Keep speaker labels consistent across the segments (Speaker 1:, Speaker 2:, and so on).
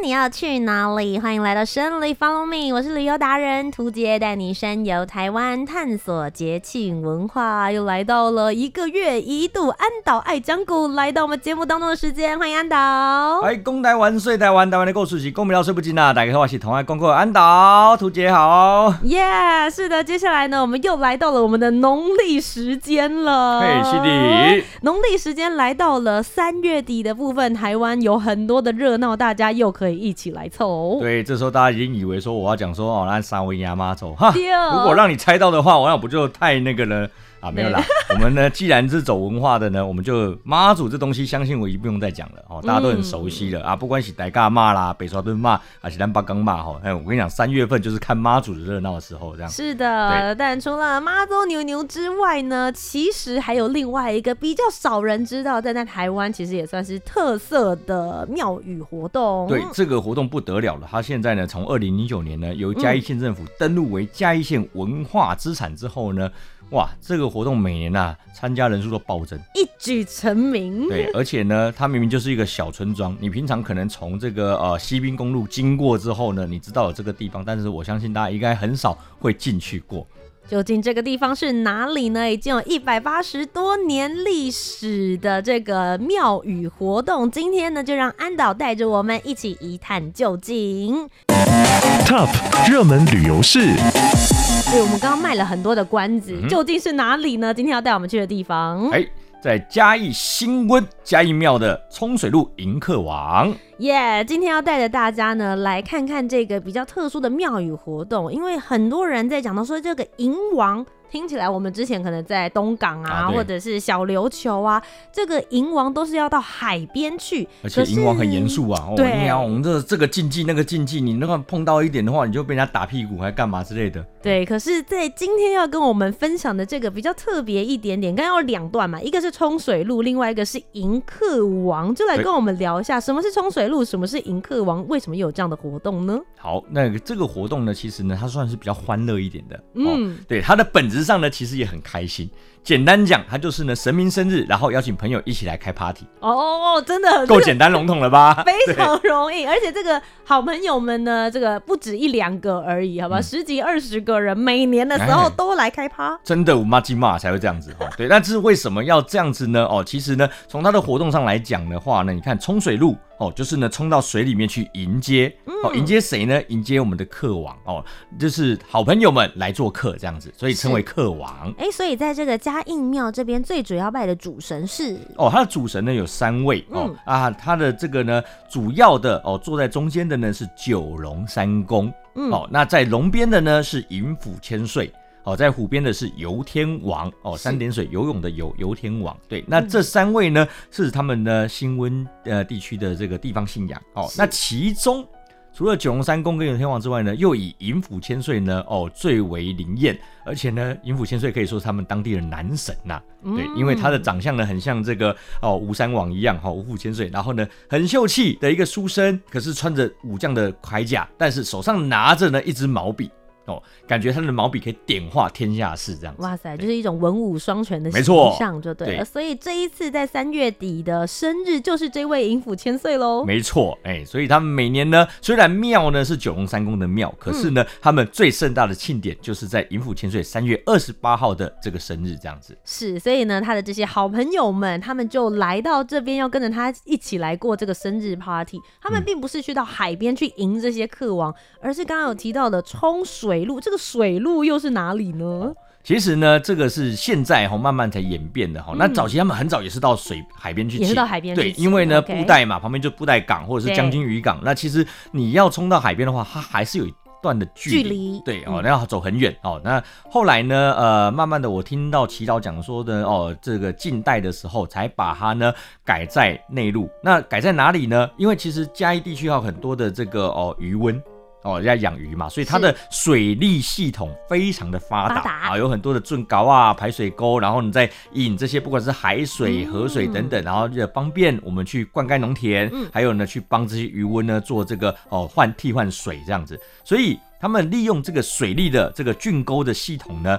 Speaker 1: 你要去哪里？欢迎来到深旅 Follow Me，我是旅游达人涂杰，带你深游台湾，探索节庆文化。又来到了一个月一度安岛爱讲古来到我们节目当中的时间，欢迎安岛。
Speaker 2: 哎，公台湾，睡台湾，台湾的故事是公不了，睡不进啊！大家好，我是同爱公过安岛，涂杰好。
Speaker 1: 耶，yeah, 是的，接下来呢，我们又来到了我们的农历时间了。
Speaker 2: 嘿，是的，
Speaker 1: 农历时间来到了三月底的部分，台湾有很多的热闹，大家又可以。一起来凑，
Speaker 2: 对，这时候大家已经以为说我要讲说哦，那三位亚妈走哈，如果让你猜到的话，我那不就太那个了。啊，没有啦。我们呢，既然是走文化的呢，我们就妈祖这东西，相信我已经不用再讲了哦，大家都很熟悉了、嗯、啊。不管是台嘎骂啦，北沙墩骂，还是南八岗骂哈，哎，我跟你讲，三月份就是看妈祖的热闹的时候，这样。是的，
Speaker 1: 但除了妈祖牛牛之外呢，其实还有另外一个比较少人知道，但在台湾其实也算是特色的庙宇活动。
Speaker 2: 对，这个活动不得了了，它现在呢，从二零零九年呢，由嘉义县政府登录为嘉义县文化资产之后呢。哇，这个活动每年呐、啊，参加人数都暴增，
Speaker 1: 一举成名。
Speaker 2: 对，而且呢，它明明就是一个小村庄，你平常可能从这个呃西滨公路经过之后呢，你知道有这个地方，但是我相信大家应该很少会进去过。
Speaker 1: 究竟这个地方是哪里呢？已经有一百八十多年历史的这个庙宇活动，今天呢，就让安导带着我们一起一探究竟。
Speaker 3: Top 热门旅游市。
Speaker 1: 对，我们刚刚卖了很多的关子，嗯、究竟是哪里呢？今天要带我们去的地方，
Speaker 2: 哎，在嘉义新温嘉义庙的冲水路迎客王。
Speaker 1: 耶！Yeah, 今天要带着大家呢来看看这个比较特殊的庙宇活动，因为很多人在讲到说这个迎王。听起来我们之前可能在东港啊，啊或者是小琉球啊，这个迎王都是要到海边去，
Speaker 2: 而且迎王很严肃啊。对，我们这这个禁忌那个禁忌，你那个碰到一点的话，你就被人家打屁股还干嘛之类的。
Speaker 1: 对，可是，在今天要跟我们分享的这个比较特别一点点，刚刚有两段嘛，一个是冲水路，另外一个是迎客王，就来跟我们聊一下什么是冲水路，什么是迎客王，为什么有这样的活动呢？
Speaker 2: 好，那个这个活动呢，其实呢，它算是比较欢乐一点的。嗯，对，它的本质。上呢，其实也很开心。简单讲，它就是呢神明生日，然后邀请朋友一起来开 party。
Speaker 1: 哦，真的
Speaker 2: 够简单笼统了吧？
Speaker 1: 非常容易，而且这个好朋友们呢，这个不止一两个而已，好吧？嗯、十几二十个人，每年的时候都来开趴。
Speaker 2: 真的，我妈鸡骂才会这样子哈。对，但是为什么要这样子呢？哦，其实呢，从它的活动上来讲的话呢，你看冲水路哦，就是呢冲到水里面去迎接，哦，迎接谁呢？迎接我们的客王哦，就是好朋友们来做客这样子，所以称为客王。
Speaker 1: 哎，所以在这个。嘉应庙这边最主要拜的主神是
Speaker 2: 哦，他的主神呢有三位哦、嗯、啊，他的这个呢主要的哦坐在中间的呢是九龙三公，嗯、哦，那在龙边的呢是银府千岁哦，在湖边的是游天王哦，三点水游泳的游游天王，对，那这三位呢是他们的新温呃地区的这个地方信仰哦，那其中。除了九龙三公跟游天王之外呢，又以银府千岁呢哦最为灵验，而且呢银府千岁可以说是他们当地的男神呐、啊，嗯、对，因为他的长相呢很像这个哦吴山王一样哈吴府千岁，然后呢很秀气的一个书生，可是穿着武将的铠甲，但是手上拿着呢一支毛笔。哦，感觉他的毛笔可以点化天下事，这样子。
Speaker 1: 哇塞，就是一种文武双全的形象，就对了。
Speaker 2: 对，
Speaker 1: 所以这一次在三月底的生日，就是这位银府千岁喽。
Speaker 2: 没错，哎，所以他们每年呢，虽然庙呢是九龙三宫的庙，可是呢，嗯、他们最盛大的庆典就是在银府千岁三月二十八号的这个生日，这样子。
Speaker 1: 是，所以呢，他的这些好朋友们，他们就来到这边，要跟着他一起来过这个生日 party。他们并不是去到海边去迎这些客王，嗯、而是刚刚有提到的冲水路这个水。路又是哪里呢？
Speaker 2: 其实呢，这个是现在哈慢慢才演变的哈。嗯、那早期他们很早也是到水海边去，
Speaker 1: 也是到海边。
Speaker 2: 对，因为呢布袋嘛，旁边就布袋港或者是将军渔港。那其实你要冲到海边的话，它还是有一段的距离，
Speaker 1: 距
Speaker 2: 对哦，那要走很远哦。那后来呢，呃，慢慢的我听到祈祷讲说的哦，这个近代的时候才把它呢改在内陆。那改在哪里呢？因为其实嘉义地区有很多的这个哦鱼塭。哦，人家养鱼嘛，所以它的水利系统非常的发达啊，有很多的圳沟啊、排水沟，然后你再引这些不管是海水、河水等等，然后也方便我们去灌溉农田，还有呢去帮这些鱼温呢做这个哦换替换水这样子，所以他们利用这个水利的这个圳沟的系统呢，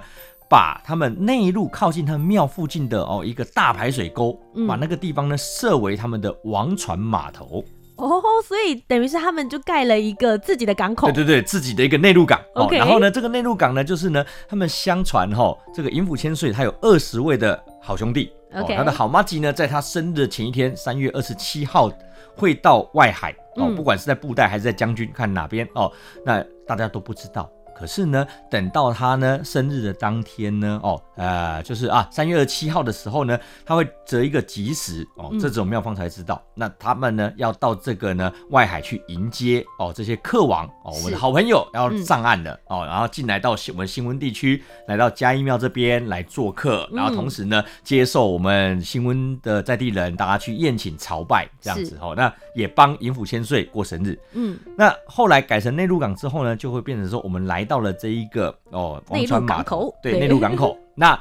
Speaker 2: 把他们内陆靠近他们庙附近的哦一个大排水沟，把那个地方呢设为他们的王船码头。
Speaker 1: 哦，所以等于是他们就盖了一个自己的港口，
Speaker 2: 对对对，自己的一个内陆港。
Speaker 1: OK，
Speaker 2: 然后呢，这个内陆港呢，就是呢，他们相传哈，这个寅府千岁他有二十位的好兄弟，OK，他的好妈吉呢，在他生日的前一天，三月二十七号会到外海。哦，不管是在布袋还是在将军，看哪边。哦，那大家都不知道。可是呢，等到他呢生日的当天呢，哦，呃，就是啊，三月二十七号的时候呢，他会择一个吉时哦，这种妙方才知道。嗯、那他们呢要到这个呢外海去迎接哦这些客王哦，我们的好朋友要上岸了、嗯、哦，然后进来到我们新温地区，来到嘉义庙这边来做客，然后同时呢接受我们新温的在地人，大家去宴请朝拜这样子哦，那也帮银府千岁过生日。嗯，那后来改成内陆港之后呢，就会变成说我们来。到了这一个哦，王川码头，对，内陆港口，那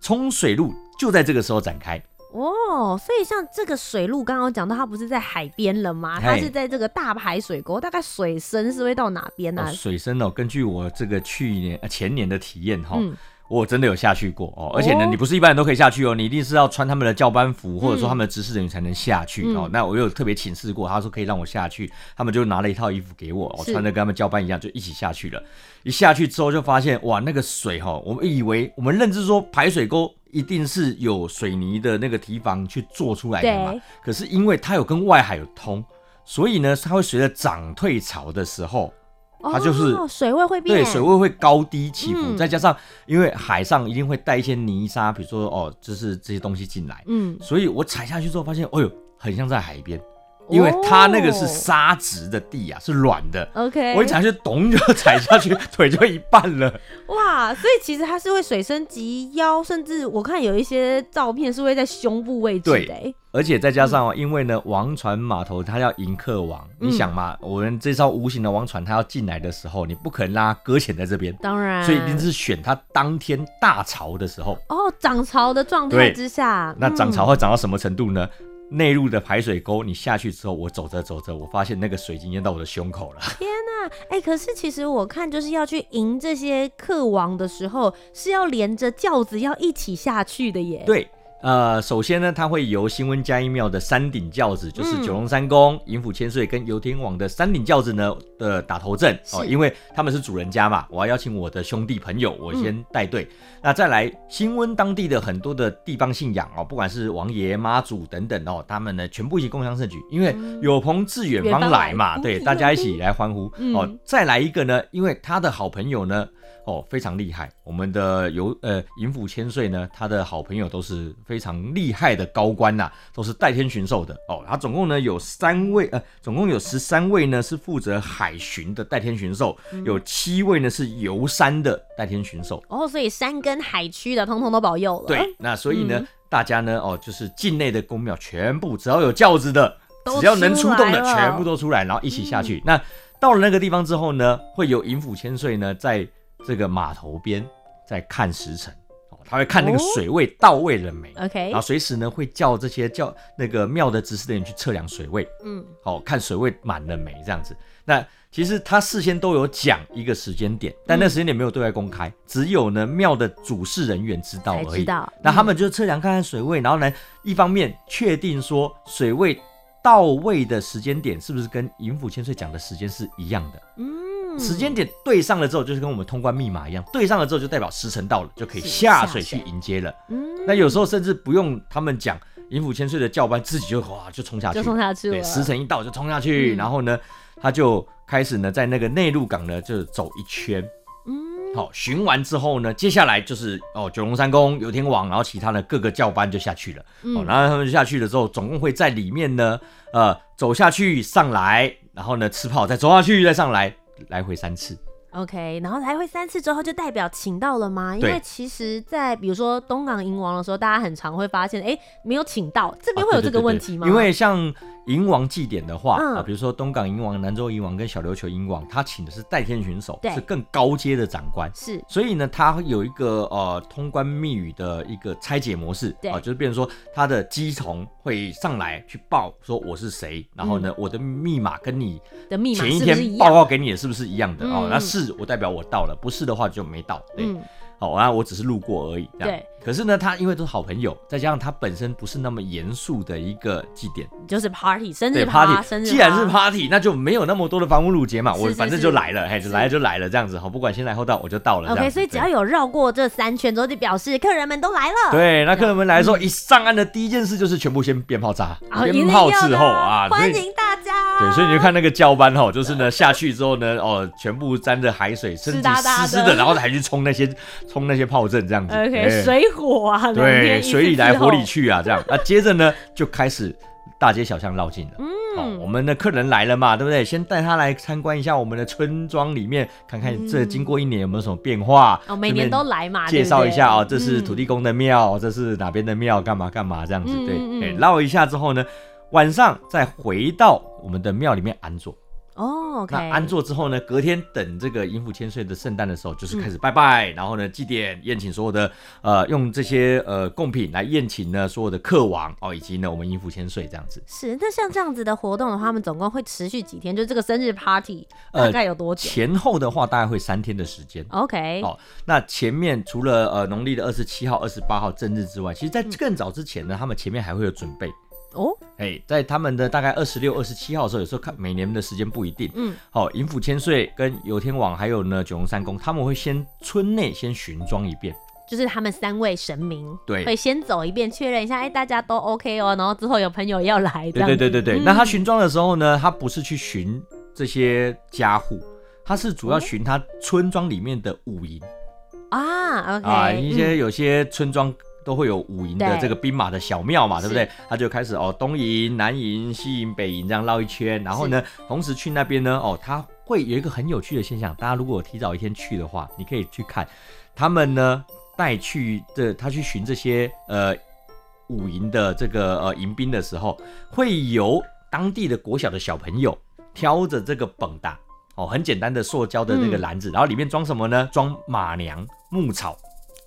Speaker 2: 冲水路就在这个时候展开
Speaker 1: 哦。所以像这个水路，刚刚讲到它不是在海边了吗？它是在这个大排水沟，大概水深是会到哪边呢？啊哦？水深
Speaker 2: 哦，根据我这个去年前年的体验哈。嗯我真的有下去过哦，而且呢，你不是一般人都可以下去哦，你一定是要穿他们的教班服，或者说他们的执事人员才能下去哦。那我有特别请示过，他说可以让我下去，他们就拿了一套衣服给我，我穿的跟他们教班一样，就一起下去了。一下去之后就发现，哇，那个水哈，我们以为我们认知说排水沟一定是有水泥的那个堤防去做出来的嘛，可是因为它有跟外海有通，所以呢，它会随着涨退潮的时候。它就是、
Speaker 1: 哦、水位会变，
Speaker 2: 对，水位会高低起伏，嗯、再加上因为海上一定会带一些泥沙，比如说哦，就是这些东西进来，嗯，所以我踩下去之后发现，哎呦，很像在海边。因为它那个是沙质的地啊，是软的。OK，我一踩下去，咚就踩下去，腿就一半了。
Speaker 1: 哇，所以其实它是会水深及腰，甚至我看有一些照片是会在胸部位置的。
Speaker 2: 对，而且再加上，因为呢，王船码头它要迎客王，嗯、你想嘛，我们这艘无形的王船，它要进来的时候，你不可能让它搁浅在这边。
Speaker 1: 当然，
Speaker 2: 所以一定是选它当天大潮的时候。
Speaker 1: 哦，涨潮的状态之下，
Speaker 2: 那涨潮会涨到什么程度呢？嗯内陆的排水沟，你下去之后，我走着走着，我发现那个水已经淹到我的胸口了。
Speaker 1: 天哪，哎、欸，可是其实我看，就是要去迎这些客王的时候，是要连着轿子要一起下去的耶。
Speaker 2: 对。呃，首先呢，它会由新温嘉义庙的三顶轿子，就是九龙三公、寅府千岁跟游天王的三顶轿子呢的打头阵哦，因为他们是主人家嘛，我要邀请我的兄弟朋友，我先带队。嗯、那再来新温当地的很多的地方信仰哦，不管是王爷、妈祖等等哦，他们呢全部一起共襄盛举，因为有朋自远方来嘛，对，大家一起来欢呼、嗯、哦。再来一个呢，因为他的好朋友呢。哦，非常厉害！我们的游呃寅府千岁呢，他的好朋友都是非常厉害的高官呐、啊，都是代天巡狩的哦。他总共呢有三位呃，总共有十三位呢是负责海巡的代天巡狩，嗯、有七位呢是游山的代天巡狩。
Speaker 1: 哦，所以山跟海区的通通都保佑了。
Speaker 2: 对，那所以呢，嗯、大家呢哦，就是境内的宫庙全部只要有轿子的，只要能出动的全部都出来，然后一起下去。嗯、那到了那个地方之后呢，会有寅府千岁呢在。这个码头边在看时辰哦，他会看那个水位到位了没？OK，然后随时呢会叫这些叫那个庙的执事的人去测量水位，嗯，好看水位满了没这样子。那其实他事先都有讲一个时间点，但那时间点没有对外公开，只有呢庙的主事人员知道而已。知道。那他们就测量看看水位，然后呢一方面确定说水位到位的时间点是不是跟寅府千岁讲的时间是一样的？嗯。时间点对上了之后，就是跟我们通关密码一样，对上了之后就代表时辰到了，就可以下水去迎接了。嗯，那有时候甚至不用他们讲，寅府千岁的教班自己就哇就冲下去，
Speaker 1: 就冲下去了。
Speaker 2: 对，时辰一到就冲下去，嗯、然后呢，他就开始呢在那个内陆港呢就走一圈。嗯，好，巡完之后呢，接下来就是哦九龙三宫、游天王，然后其他的各个教班就下去了。嗯，然后他们就下去了之后，总共会在里面呢，呃，走下去上来，然后呢吃炮，再走下去再上来。来回三次。
Speaker 1: OK，然后来回三次之后就代表请到了吗？因为其实，在比如说东港银王的时候，大家很常会发现，哎，没有请到，这边会有这个问题吗？
Speaker 2: 啊、对对对对，因为像。迎王祭典的话、嗯、啊，比如说东港迎王、南州迎王跟小琉球迎王，他请的是代天巡守，是更高阶的长官。是，所以呢，他有一个呃通关密语的一个拆解模式，啊，就是变成说他的乩童会上来去报说我是谁，然后呢，嗯、我的密码跟你的密码前一天报告给你的是不是一样的？哦，那是我代表我到了，不是的话就没到。对。嗯好啊，我只是路过而已。对。可是呢，他因为都是好朋友，再加上他本身不是那么严肃的一个祭典，
Speaker 1: 就是 party 生日 party。生日
Speaker 2: 既然是 party，那就没有那么多的房屋路节嘛。我反正就来了，嘿，就来了就来了这样子。好，不管先来后到，我就到了。
Speaker 1: OK，所以只要有绕过这三圈之后，就表示客人们都来了。
Speaker 2: 对，那客人们来说，一上岸的第一件事就是全部先鞭炮炸，鞭炮伺候啊，
Speaker 1: 欢迎大家。
Speaker 2: 对，所以你就看那个教班哈，就是呢下去之后呢，哦，全部沾着海水，身体湿湿的，然后还去冲那些冲那些炮阵这样子。
Speaker 1: OK，水火啊，
Speaker 2: 对，水里来火里去啊，这样。那接着呢，就开始大街小巷绕进了。嗯，我们的客人来了嘛，对不对？先带他来参观一下我们的村庄里面，看看这经过一年有没有什么变化。
Speaker 1: 哦，每年都来嘛，
Speaker 2: 介绍一下哦，这是土地公的庙，这是哪边的庙，干嘛干嘛这样子。对，哎，绕一下之后呢，晚上再回到我们的庙里面安坐。
Speaker 1: 哦，oh.
Speaker 2: 那安坐之后呢，隔天等这个音符千岁的圣诞的时候，就是开始拜拜，嗯、然后呢祭奠宴请所有的呃用这些呃贡品来宴请呢所有的客王哦，以及呢我们音符千岁这样子。
Speaker 1: 是，那像这样子的活动的话，他们总共会持续几天？就这个生日 party 大概有多久？
Speaker 2: 呃、前后的话大概会三天的时间。
Speaker 1: OK，
Speaker 2: 哦，那前面除了呃农历的二十七号、二十八号正日之外，其实在更早之前呢，嗯、他们前面还会有准备。哦，哎，在他们的大概二十六、二十七号的时候，有时候看每年的时间不一定。嗯，好，迎福千岁跟游天王还有呢九龙三公，他们会先村内先巡庄一遍，
Speaker 1: 就是他们三位神明
Speaker 2: 对，
Speaker 1: 会先走一遍，确认一下，哎，大家都 OK 哦，然后之后有朋友要来。
Speaker 2: 对对对对对，嗯、那他巡庄的时候呢，他不是去巡这些家户，他是主要巡他村庄里面的五营。
Speaker 1: 啊，OK。
Speaker 2: 啊，一些有些村庄。都会有五营的这个兵马的小庙嘛，对，对不对？他就开始哦，东营、南营、西营、北营这样绕一圈，然后呢，同时去那边呢，哦，他会有一个很有趣的现象。大家如果提早一天去的话，你可以去看他们呢带去的，他去寻这些呃五营的这个呃迎宾的时候，会由当地的国小的小朋友挑着这个畚搭哦，很简单的塑胶的那个篮子，嗯、然后里面装什么呢？装马娘、牧草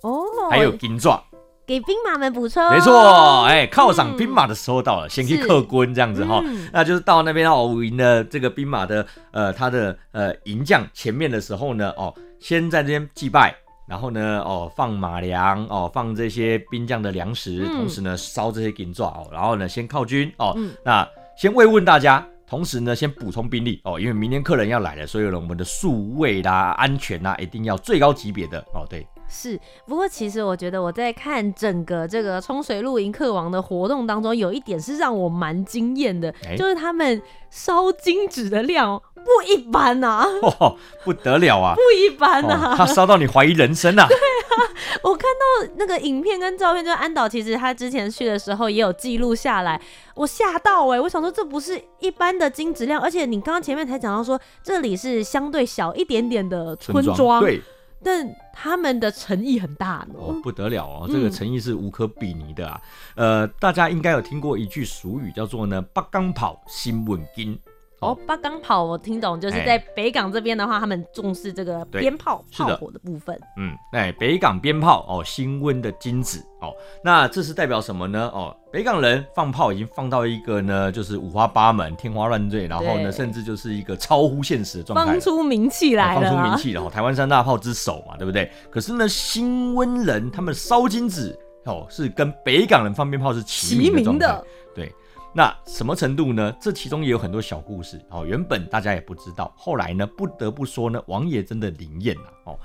Speaker 2: 哦，还有金爪。
Speaker 1: 给兵马们补充，
Speaker 2: 没错，哎，犒赏兵马的时候到了，先去客官这样子哈，嗯、那就是到那边哦，五营的这个兵马的呃，他的呃营将前面的时候呢，哦，先在这边祭拜，然后呢，哦，放马粮，哦，放这些兵将的粮食，嗯、同时呢，烧这些金爪哦，然后呢，先靠军哦，嗯、那先慰问大家，同时呢，先补充兵力哦，因为明天客人要来了，所以呢，我们的数位啦、安全啦，一定要最高级别的哦，对。
Speaker 1: 是，不过其实我觉得我在看整个这个冲水露营客王的活动当中，有一点是让我蛮惊艳的，欸、就是他们烧金纸的量不一般呐、啊
Speaker 2: 哦，不得了啊，
Speaker 1: 不一般呐、啊哦，
Speaker 2: 他烧到你怀疑人生啊。
Speaker 1: 对啊，我看到那个影片跟照片，就安导其实他之前去的时候也有记录下来，我吓到哎、欸，我想说这不是一般的金纸量，而且你刚刚前面才讲到说这里是相对小一点点的村庄，
Speaker 2: 对。
Speaker 1: 但他们的诚意很大，
Speaker 2: 哦，不得了哦，这个诚意是无可比拟的啊。嗯、呃，大家应该有听过一句俗语，叫做呢“北港炮，新稳金”。
Speaker 1: 哦，八港炮我听懂，就是在北港这边的话，欸、他们重视这个鞭炮炮火的部分。
Speaker 2: 嗯，哎，北港鞭炮哦，新温的金子哦，那这是代表什么呢？哦，北港人放炮已经放到一个呢，就是五花八门、天花乱坠，然后呢，甚至就是一个超乎现实的状态，
Speaker 1: 放出名气来了，
Speaker 2: 放出名气了，台湾三大炮之首嘛，对不对？可是呢，新温人他们烧金子哦，是跟北港人放鞭炮是齐名的，对。那什么程度呢？这其中也有很多小故事哦。原本大家也不知道，后来呢，不得不说呢，王爷真的灵验了哦。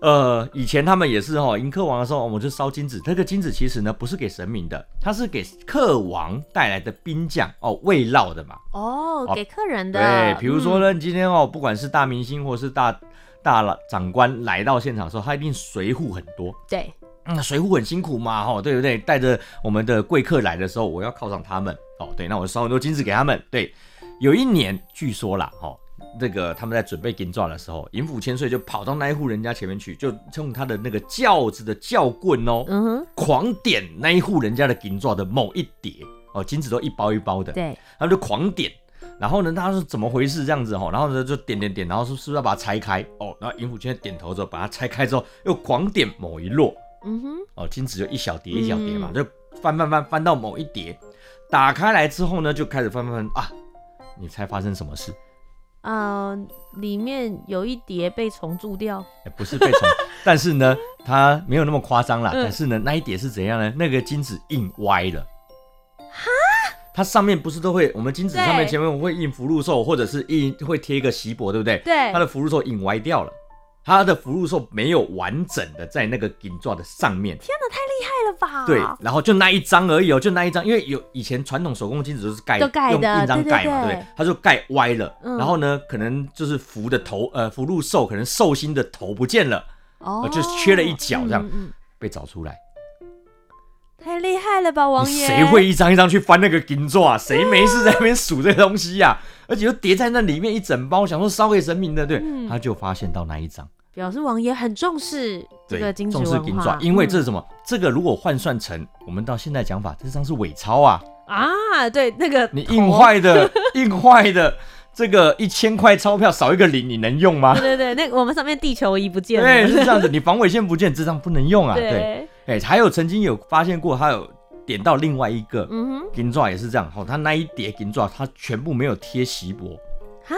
Speaker 2: 呃，以前他们也是哦，迎客王的时候，我们就烧金子。这个金子其实呢，不是给神明的，它是给客王带来的兵将哦，慰劳的嘛。
Speaker 1: 哦，给客人的。
Speaker 2: 对，比如说呢，你今天哦，不管是大明星或是大大了长官来到现场的时候，他一定随扈很多。
Speaker 1: 对。
Speaker 2: 嗯，随扈很辛苦嘛，哈，对不对？带着我们的贵客来的时候，我要犒赏他们，哦，对，那我烧很多金子给他们。对，有一年据说啦，哦，那个他们在准备金纸的时候，银府千岁就跑到那一户人家前面去，就用他的那个轿子的轿棍哦，嗯哼，狂点那一户人家的金纸的某一叠。哦，金子都一包一包的，
Speaker 1: 对，
Speaker 2: 他就狂点，然后呢，他说怎么回事这样子哦，然后呢就点点点，然后说是不是要把它拆开？哦，然后银府千岁点头之后把它拆开之后，又狂点某一摞，嗯哼，哦，金子就一小叠一小叠嘛，嗯、就翻翻翻翻到某一叠，打开来之后呢，就开始翻翻翻啊，你猜发生什么事？
Speaker 1: 呃，里面有一叠被虫蛀掉，
Speaker 2: 欸、不是被虫，但是呢，它没有那么夸张啦。嗯、但是呢，那一叠是怎样呢？那个金子印歪了，哈，它上面不是都会，我们金子上面前面会印福禄寿，或者是印会贴一个锡箔，对不对？
Speaker 1: 对，
Speaker 2: 它的福禄寿印歪掉了。他的福禄寿没有完整的在那个金座的上面，
Speaker 1: 天哪，太厉害了吧？
Speaker 2: 对，然后就那一张而已哦，就那一张，因为有以前传统手工金纸都是盖，盖用印章盖嘛，对不对？他就盖歪了，嗯、然后呢，可能就是福的头，呃，福禄寿可能寿星的头不见了，哦，就缺了一角，这样、嗯嗯、被找出来，
Speaker 1: 太厉害了吧，王爷？
Speaker 2: 谁会一张一张去翻那个金座啊？谁没事 在那边数这个东西呀、啊？而且又叠在那里面一整包，想说烧给神明的，对，嗯、他就发现到那一张。
Speaker 1: 表示王爷很重视这个金纸，
Speaker 2: 重视金爪，因为这是什么？嗯、这个如果换算成我们到现在讲法，这张是伪钞啊！
Speaker 1: 啊，对，那个
Speaker 2: 你印坏的，印坏的这个一千块钞票少一个零，你能用吗？
Speaker 1: 对对对，那个我们上面地球仪不见了，
Speaker 2: 对，是这样子，你防伪线不见，这张不能用啊。对，哎，还有曾经有发现过，他有点到另外一个金爪也是这样，哦，他那一叠金爪，他全部没有贴锡箔啊。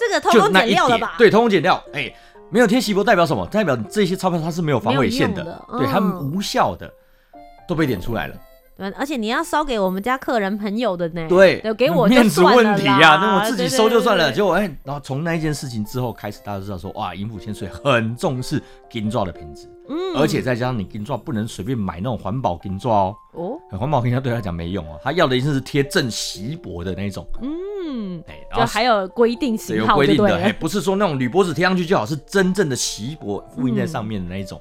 Speaker 1: 这个偷工减料了吧？
Speaker 2: 对，偷工减料。哎、欸，没有贴锡箔代表什么？代表这些钞票它是没有防伪线的，的嗯、对，它们无效的，都被点出来了。
Speaker 1: 对，而且你要烧给我们家客人朋友的呢？
Speaker 2: 对，
Speaker 1: 给我
Speaker 2: 面子问题呀、啊，那我自己收就算了。结果哎，然后从那一件事情之后开始，大家都知道说，哇，银府千岁很重视金纸的品质。嗯，而且再加上你金纸不能随便买那种环保金纸哦。哦，环保金纸对他来讲没用哦，他要的一定是贴正锡箔的那种。
Speaker 1: 嗯，哎，就还有规定型号，
Speaker 2: 有规定的，哎，不是说那种铝箔纸贴上去就好，是真正的锡箔复印在上面的那一种。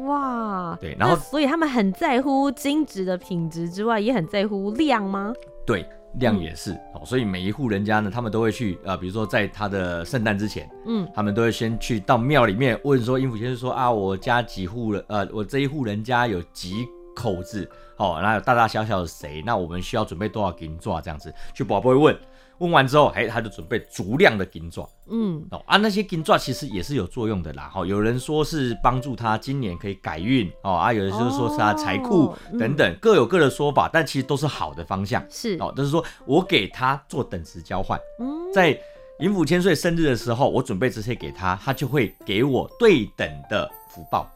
Speaker 1: 哇，
Speaker 2: 对，然后
Speaker 1: 所以他们很在乎金纸的品质之外，也很在乎量吗？
Speaker 2: 对，量也是哦。所以每一户人家呢，他们都会去呃，比如说在他的圣诞之前，嗯，他们都会先去到庙里面问说，银府先生说啊，我家几户人，呃，我这一户人家有几口子，哦，然后有大大小小的谁，那我们需要准备多少金纸这样子，去宝贝问。问完之后，哎，他就准备足量的金爪，嗯，哦啊，那些金爪其实也是有作用的啦，哈，有人说是帮助他今年可以改运，哦啊，有人就是说是他财库等等，各有各的说法，但其实都是好的方向，
Speaker 1: 是。
Speaker 2: 哦，就是说我给他做等值交换，嗯，在银府千岁生日的时候，我准备这些给他，他就会给我对等的福报。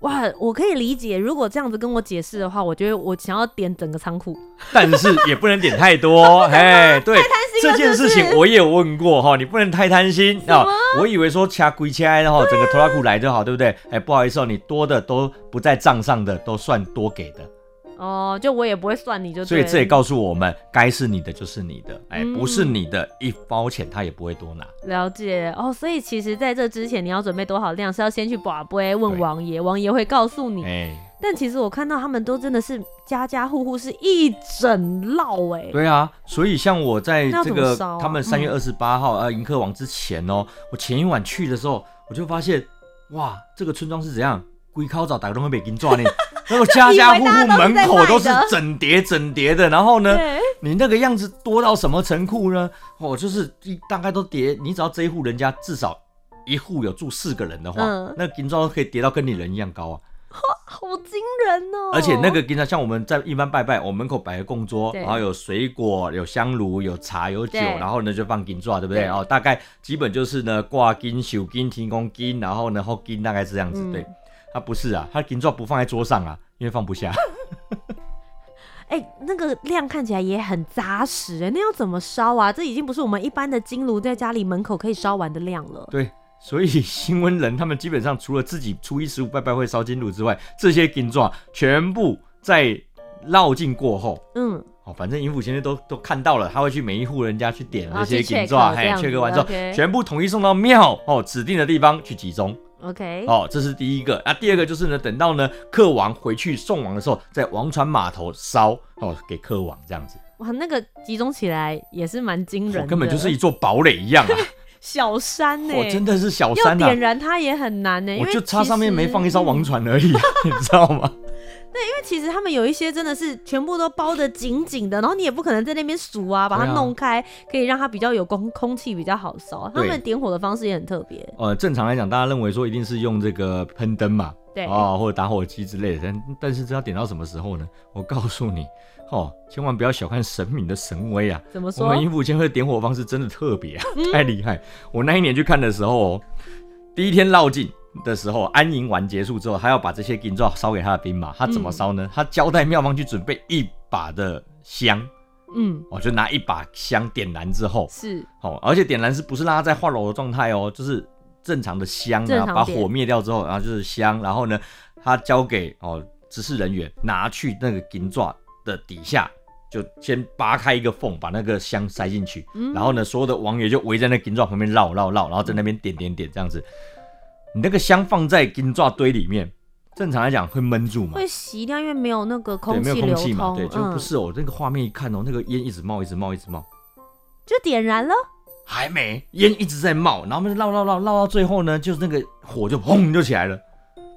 Speaker 1: 哇，我可以理解，如果这样子跟我解释的话，我觉得我想要点整个仓库，
Speaker 2: 但是也不能点太多，哎，对，这件事情我也有问过哈，你不能太贪心啊。我以为说掐归掐，然后整个拖拉库来就好，对不对？哎，不好意思哦，你多的都不在账上的都算多给的。
Speaker 1: 哦，就我也不会算你就对，
Speaker 2: 所以这也告诉我们，该是你的就是你的，哎，不是你的一包钱他也不会多拿。
Speaker 1: 了解哦，所以其实在这之前你要准备多少量，是要先去把杯问王爷，王爷会告诉你。哎，但其实我看到他们都真的是家家户户是一整烙哎。对
Speaker 2: 啊，所以像我在这个、啊、他们三月二十八号呃迎客王之前哦，我前一晚去的时候，我就发现哇，这个村庄是怎样，龟靠早打个东西北京转呢。那个家家户户门口都是整叠整叠的，然后呢，你那个样子多到什么程度呢？哦，就是一大概都叠，你只要这一户人家至少一户有住四个人的话，嗯、那个金砖可以叠到跟你人一样高啊，
Speaker 1: 好惊人哦！
Speaker 2: 而且那个金砖像我们在一般拜拜，我门口摆个供桌，然后有水果、有香炉、有茶、有酒，然后呢就放金砖，对不对？对哦，大概基本就是呢挂金、守金、天公金，然后呢后金大概是这样子，嗯、对。他不是啊，他金纸不放在桌上啊，因为放不下。
Speaker 1: 哎、欸，那个量看起来也很扎实哎，那要怎么烧啊？这已经不是我们一般的金炉在家里门口可以烧完的量了。
Speaker 2: 对，所以新温人他们基本上除了自己初一十五拜拜会烧金炉之外，这些金纸全部在绕境过后，嗯，哦，反正银府先生都都看到了，他会去每一户人家去点那些金纸，嘿，check 完之后全部统一送到庙哦指定的地方去集中。
Speaker 1: OK，
Speaker 2: 哦，这是第一个。那第二个就是呢，等到呢客王回去送王的时候，在王船码头烧哦，给客王这样子。
Speaker 1: 哇，那个集中起来也是蛮惊人的，
Speaker 2: 根本就是一座堡垒一样啊。
Speaker 1: 小山呢、欸？
Speaker 2: 真的是小山啊！
Speaker 1: 要点燃它也很难呢、欸，
Speaker 2: 我就差上面没放一艘王船而已，你知道吗？
Speaker 1: 对，因为其实他们有一些真的是全部都包得紧紧的，然后你也不可能在那边数啊，把它弄开，可以让它比较有空空气比较好烧。他们点火的方式也很特别。
Speaker 2: 呃，正常来讲，大家认为说一定是用这个喷灯嘛，
Speaker 1: 对
Speaker 2: 啊，或者打火机之类的，但但是这要点到什么时候呢？我告诉你。哦，千万不要小看神明的神威啊！
Speaker 1: 怎么说？
Speaker 2: 我们银府千岁点火方式真的特别啊，嗯、太厉害！我那一年去看的时候，第一天绕境的时候，安营完结束之后，他要把这些金砖烧给他的兵马，他怎么烧呢？嗯、他交代妙方去准备一把的香，嗯，哦，就拿一把香点燃之后，
Speaker 1: 是，
Speaker 2: 哦，而且点燃是不是让他在化炉的状态哦？就是正常的香啊，把火灭掉之后，然后就是香，然后呢，他交给哦执事人员拿去那个金砖。的底下就先扒开一个缝，把那个香塞进去，嗯、然后呢，所有的王爷就围在那金砖旁边绕绕绕，然后在那边点点点这样子。你那个香放在金砖堆里面，正常来讲会闷住嘛？
Speaker 1: 会熄掉，因为没有那个空气。
Speaker 2: 没有空气嘛？对，就不是哦。嗯、那个画面一看哦，那个烟一直冒，一直冒，一直冒，
Speaker 1: 就点燃了？
Speaker 2: 还没，烟一直在冒，然后绕绕绕绕到最后呢，就是那个火就砰就起来了，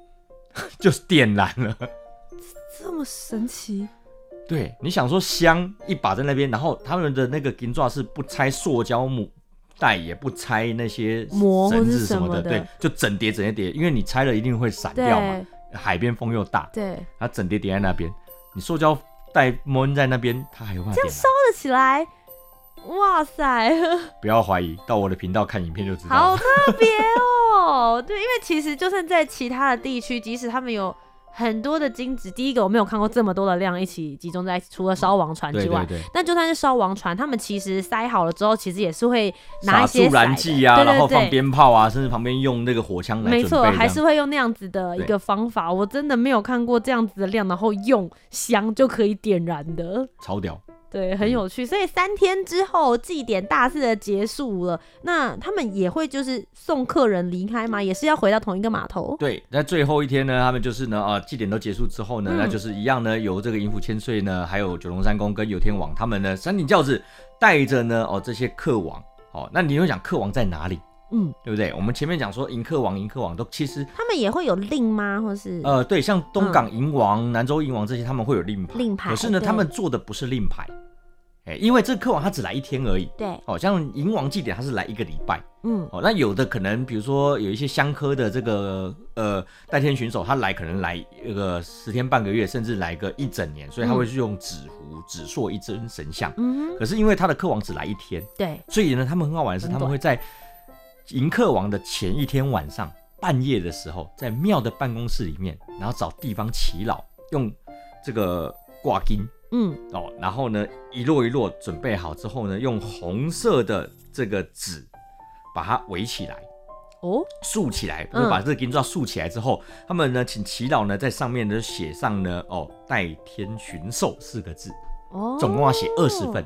Speaker 2: 就是点燃了。
Speaker 1: 这么神奇？
Speaker 2: 对，你想说香一把在那边，然后他们的那个金爪是不拆塑胶母袋，也不拆那些绳子什么的，么的对，就整叠整叠叠，因为你拆了一定会散掉嘛。海边风又大，
Speaker 1: 对，
Speaker 2: 它整叠叠在那边，你塑胶袋闷在那边，它还有办法
Speaker 1: 这样烧了起来？哇塞！
Speaker 2: 不要怀疑，到我的频道看影片就知道。
Speaker 1: 好特别哦，对，因为其实就算在其他的地区，即使他们有。很多的金子，第一个我没有看过这么多的量一起集中在除了烧王船之外，但就算是烧王船，他们其实塞好了之后，其实也是会拿一些
Speaker 2: 助燃剂啊，对对对，然后放鞭炮啊，甚至旁边用那个火枪来。没错，
Speaker 1: 还是会用那样子的一个方法。我真的没有看过这样子的量，然后用香就可以点燃的，
Speaker 2: 超屌。
Speaker 1: 对，很有趣。所以三天之后祭典大肆的结束了，那他们也会就是送客人离开吗？也是要回到同一个码头？
Speaker 2: 对，那最后一天呢，他们就是呢，啊，祭典都结束之后呢，嗯、那就是一样呢，由这个银府千岁呢，还有九龙三公跟游天王他们呢，三顶轿子带着呢，哦，这些客王，哦，那你会想客王在哪里？嗯，对不对？我们前面讲说迎客王、迎客王都其实
Speaker 1: 他们也会有令吗？或是？
Speaker 2: 呃，对，像东港银王、嗯、南州银王这些，他们会有令牌。
Speaker 1: 令牌。
Speaker 2: 可是呢，他们做的不是令牌。哎，因为这个客王他只来一天而已，
Speaker 1: 对，
Speaker 2: 哦，像银王祭典他是来一个礼拜，嗯，哦，那有的可能比如说有一些香科的这个呃代天巡守，他来可能来一个十天半个月，甚至来个一整年，所以他会去用纸糊纸塑一尊神像，嗯哼，可是因为他的客王只来一天，
Speaker 1: 对，
Speaker 2: 所以呢，他们很好玩的是，他们会在迎客王的前一天晚上半夜的时候，在庙的办公室里面，然后找地方祈老用这个挂金。嗯。哦，然后呢，一摞一摞准备好之后呢，用红色的这个纸把它围起来，哦，竖起来，就把这个金砖竖起来之后，嗯、他们呢，请祈祷呢在上面呢写上呢，哦，代天巡狩四个字，哦，总共要写二十份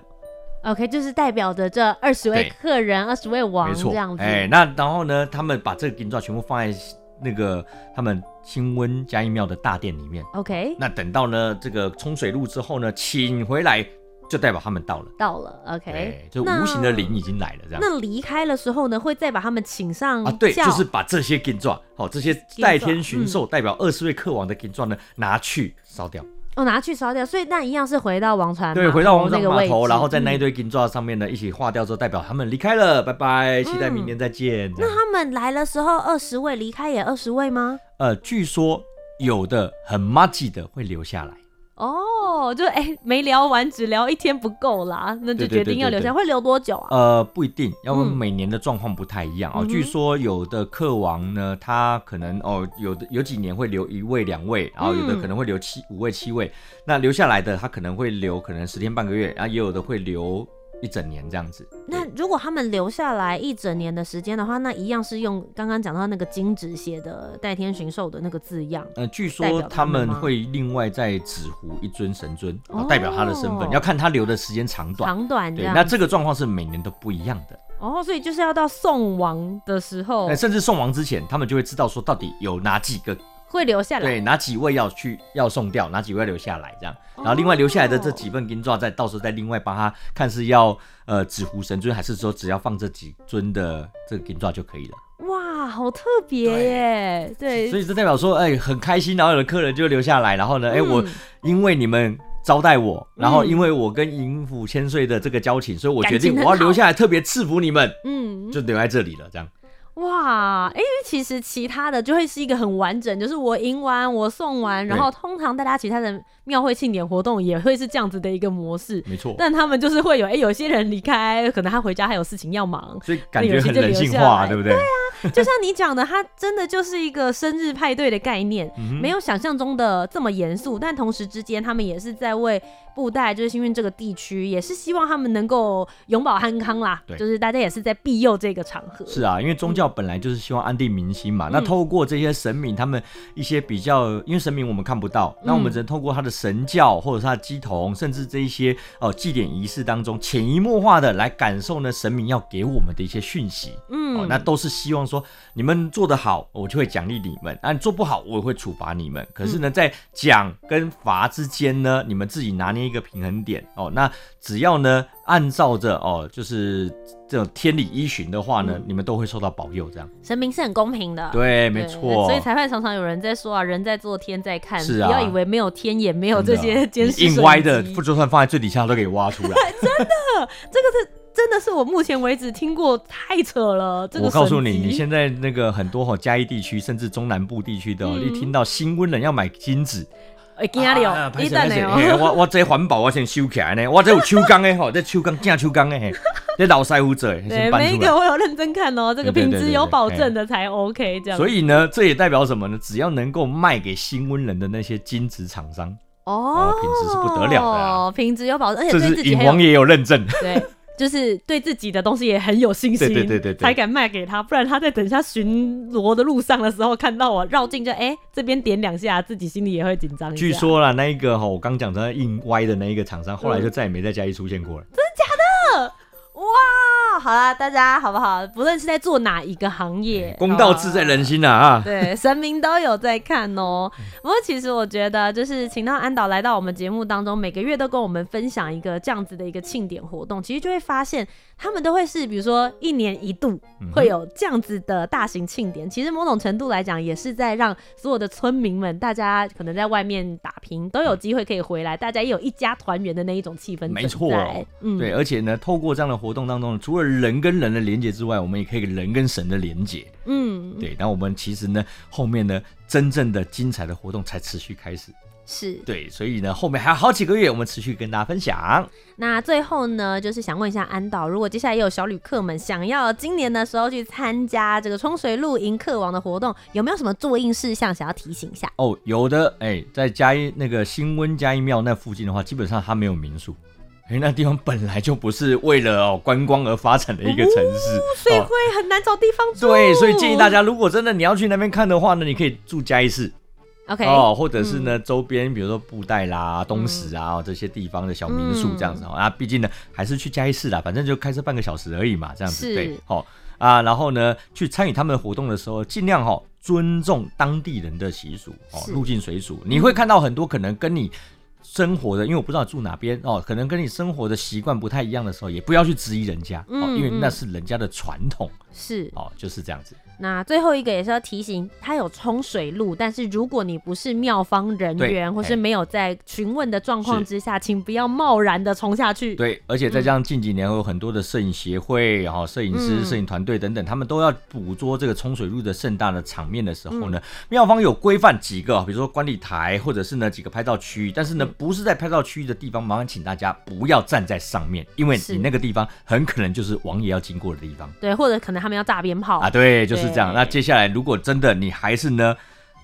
Speaker 1: ，OK，就是代表着这二十位客人，二十位王，这样子，
Speaker 2: 哎，那然后呢，他们把这个金砖全部放在。那个他们清温嘉义庙的大殿里面
Speaker 1: ，OK。
Speaker 2: 那等到呢这个冲水路之后呢，请回来就代表他们到了，
Speaker 1: 到了，OK。
Speaker 2: 就无形的灵已经来了，这样。
Speaker 1: 那离开的时候呢，会再把他们请上
Speaker 2: 啊？对，就是把这些金砖，好，这些代天巡狩代表二十位客王的金砖呢，拿去烧掉。
Speaker 1: 哦，拿去烧掉，所以那一样是回到王船，
Speaker 2: 对，回到王船码头，然后在那一堆金爪上面呢，一起化掉之后，代表他们离开了，拜拜，期待明年再见。
Speaker 1: 那他们来的时候二十位，离开也二十位吗？
Speaker 2: 呃，据说有的很麻吉的会留下来。
Speaker 1: 哦，就哎、欸，没聊完，只聊一天不够啦，那就决定要留下。会留多久啊？
Speaker 2: 呃，不一定，要为每年的状况不太一样啊。嗯、据说有的客王呢，他可能哦，有的有几年会留一位两位，然后有的可能会留七五位七位。那留下来的他可能会留可能十天半个月，然后也有的会留。一整年这样子。
Speaker 1: 那如果他们留下来一整年的时间的话，那一样是用刚刚讲到那个金纸写的代天巡狩的那个字样。
Speaker 2: 呃，据说他们会另外再纸糊一尊神尊，哦、代表他的身份，要看他留的时间长短。
Speaker 1: 长短对，
Speaker 2: 那这个状况是每年都不一样的。
Speaker 1: 哦，所以就是要到送王的时候，
Speaker 2: 甚至送王之前，他们就会知道说到底有哪几个。
Speaker 1: 会留下来。
Speaker 2: 对，哪几位要去要送掉，哪几位要留下来这样。然后另外留下来的这几份金纸，再到时候再另外帮他看是要呃纸糊神尊，还是说只要放这几尊的这个金纸就可以了。
Speaker 1: 哇，好特别耶！对，对
Speaker 2: 所以这代表说，哎、欸，很开心，然后有的客人就留下来，然后呢，哎、欸，我因为你们招待我，嗯、然后因为我跟银府千岁的这个交情，所以我决定我要留下来，特别赐福你们，嗯，就留在这里了，这样。
Speaker 1: 哇，因为其实其他的就会是一个很完整，就是我迎完，我送完，然后通常大家其他的庙会庆典活动也会是这样子的一个模式，
Speaker 2: 没错。
Speaker 1: 但他们就是会有，哎、欸，有些人离开，可能他回家还有事情要忙，
Speaker 2: 所以感觉很人性化，对不对？
Speaker 1: 对啊，就像你讲的，它真的就是一个生日派对的概念，没有想象中的这么严肃，但同时之间他们也是在为布袋，就是幸运这个地区，也是希望他们能够永保安康啦。对，就是大家也是在庇佑这个场合。
Speaker 2: 是啊，因为宗教。本来就是希望安定民心嘛，那透过这些神明，他们一些比较，因为神明我们看不到，那我们只能透过他的神教或者是他的鸡童，甚至这一些哦祭典仪式当中，潜移默化的来感受呢神明要给我们的一些讯息。嗯，那都是希望说你们做得好，我就会奖励你们；啊，你做不好，我也会处罚你们。可是呢，在奖跟罚之间呢，你们自己拿捏一个平衡点哦。那只要呢。按照着哦，就是这种天理依循的话呢，嗯、你们都会受到保佑。这样
Speaker 1: 神明是很公平的，
Speaker 2: 对，没错。
Speaker 1: 所以裁判常常有人在说啊，人在做天在看，
Speaker 2: 是啊，
Speaker 1: 不要以为没有天眼，没有这些监视。
Speaker 2: 硬歪的，就算放在最底下都给挖出来。
Speaker 1: 真的，这个是真的是我目前为止听过太扯了。这个、
Speaker 2: 我告诉你，你现在那个很多哈嘉义地区，甚至中南部地区的，嗯、你听到新温人要买金子。
Speaker 1: 会惊你哦！一等你哦！
Speaker 2: 我我这环保我先收起来呢，我这有秋钢的吼，这秋钢正秋钢的嘿，这老师傅做。
Speaker 1: 对，每一个我有认真看哦，这个品质有保证的才 OK 这样。
Speaker 2: 所以呢，这也代表什么呢？只要能够卖给新温人的那些金子厂商哦，品质是不得了的哦，
Speaker 1: 品质有保证，而且
Speaker 2: 这是影王也有认证。
Speaker 1: 对。就是对自己的东西也很有信心，对对对对，才敢卖给他。不然他在等一下巡逻的路上的时候，看到我绕进就哎、欸、这边点两下，自己心里也会紧张。
Speaker 2: 据说啦，那一个哈，我刚讲的硬歪的那一个厂商，后来就再也没在嘉义出现过了。
Speaker 1: 真的假的？哇！好啦，大家好不好？不论是在做哪一个行业，
Speaker 2: 公道自在人心呐啊！
Speaker 1: 对，神明都有在看哦。不过其实我觉得，就是请到安导来到我们节目当中，每个月都跟我们分享一个这样子的一个庆典活动，其实就会发现。他们都会是，比如说一年一度会有这样子的大型庆典。嗯、其实某种程度来讲，也是在让所有的村民们，大家可能在外面打拼，都有机会可以回来，嗯、大家也有一家团圆的那一种气氛。没错、哦，嗯，
Speaker 2: 对，而且呢，透过这样的活动当中，除了人跟人的连接之外，我们也可以人跟神的连接。嗯，对，那我们其实呢，后面呢，真正的精彩的活动才持续开始。是对，所以呢，后面还有好几个月，我们持续跟大家分享。
Speaker 1: 那最后呢，就是想问一下安导，如果接下来也有小旅客们想要今年的时候去参加这个冲水露营客王的活动，有没有什么作应事项想要提醒一下？
Speaker 2: 哦，有的，哎、欸，在嘉义那个新温嘉义庙那附近的话，基本上它没有民宿，因为那地方本来就不是为了哦观光而发展的一个城市，哦、
Speaker 1: 所以会很难找地方住。
Speaker 2: 对，所以建议大家，如果真的你要去那边看的话呢，你可以住嘉义市。
Speaker 1: OK，
Speaker 2: 哦，或者是呢，周边比如说布袋啦、东石啊这些地方的小民宿这样子啊，毕竟呢还是去嘉义市啦，反正就开车半个小时而已嘛，这样子对，好啊，然后呢去参与他们的活动的时候，尽量哈尊重当地人的习俗哦，入境随俗，你会看到很多可能跟你生活的，因为我不知道住哪边哦，可能跟你生活的习惯不太一样的时候，也不要去质疑人家哦，因为那是人家的传统，是哦，就是这样子。
Speaker 1: 那最后一个也是要提醒，它有冲水路，但是如果你不是妙方人员，或是没有在询问的状况之下，请不要贸然的冲下去。
Speaker 2: 对，而且再加上近几年有很多的摄影协会，然后摄影师、摄影团队等等，他们都要捕捉这个冲水路的盛大的场面的时候呢，妙方有规范几个，比如说观礼台，或者是呢几个拍照区域，但是呢不是在拍照区域的地方，麻烦请大家不要站在上面，因为你那个地方很可能就是王爷要经过的地方。
Speaker 1: 对，或者可能他们要炸鞭炮。
Speaker 2: 啊，对，就是。是这样，那接下来如果真的你还是呢，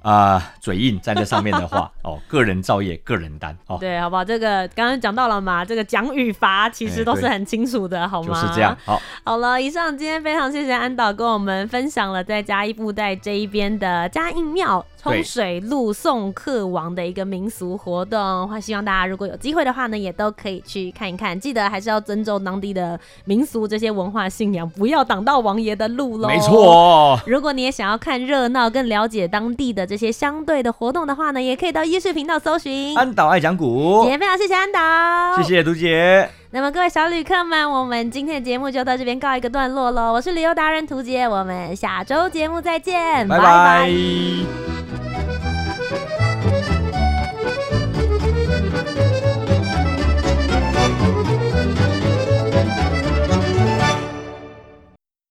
Speaker 2: 啊、呃，嘴硬站在上面的话，哦，个人造业，个人担，哦，
Speaker 1: 对，好不好？这个刚刚讲到了嘛，这个奖与罚其实都是很清楚的，欸、好吗？
Speaker 2: 就是这样，好，
Speaker 1: 好了，以上今天非常谢谢安导跟我们分享了在嘉义布袋这一边的嘉应庙冲水路送客王的一个民俗活动，希望大家如果有机会的话呢，也都可以去看一看。记得还是要尊重当地的民俗这些文化信仰，不要挡到王爷的路喽。
Speaker 2: 没错，
Speaker 1: 如果你也想要看热闹，更了解当地的这些相对的活动的话呢，也可以到 YouTube 频道搜寻
Speaker 2: 安岛爱讲古。
Speaker 1: 今天非常谢谢安岛，
Speaker 2: 谢谢杜姐。
Speaker 1: 那么各位小旅客们，我们今天的节目就到这边告一个段落喽。我是旅游达人涂杰，我们下周节目再见，
Speaker 2: 拜拜。拜拜。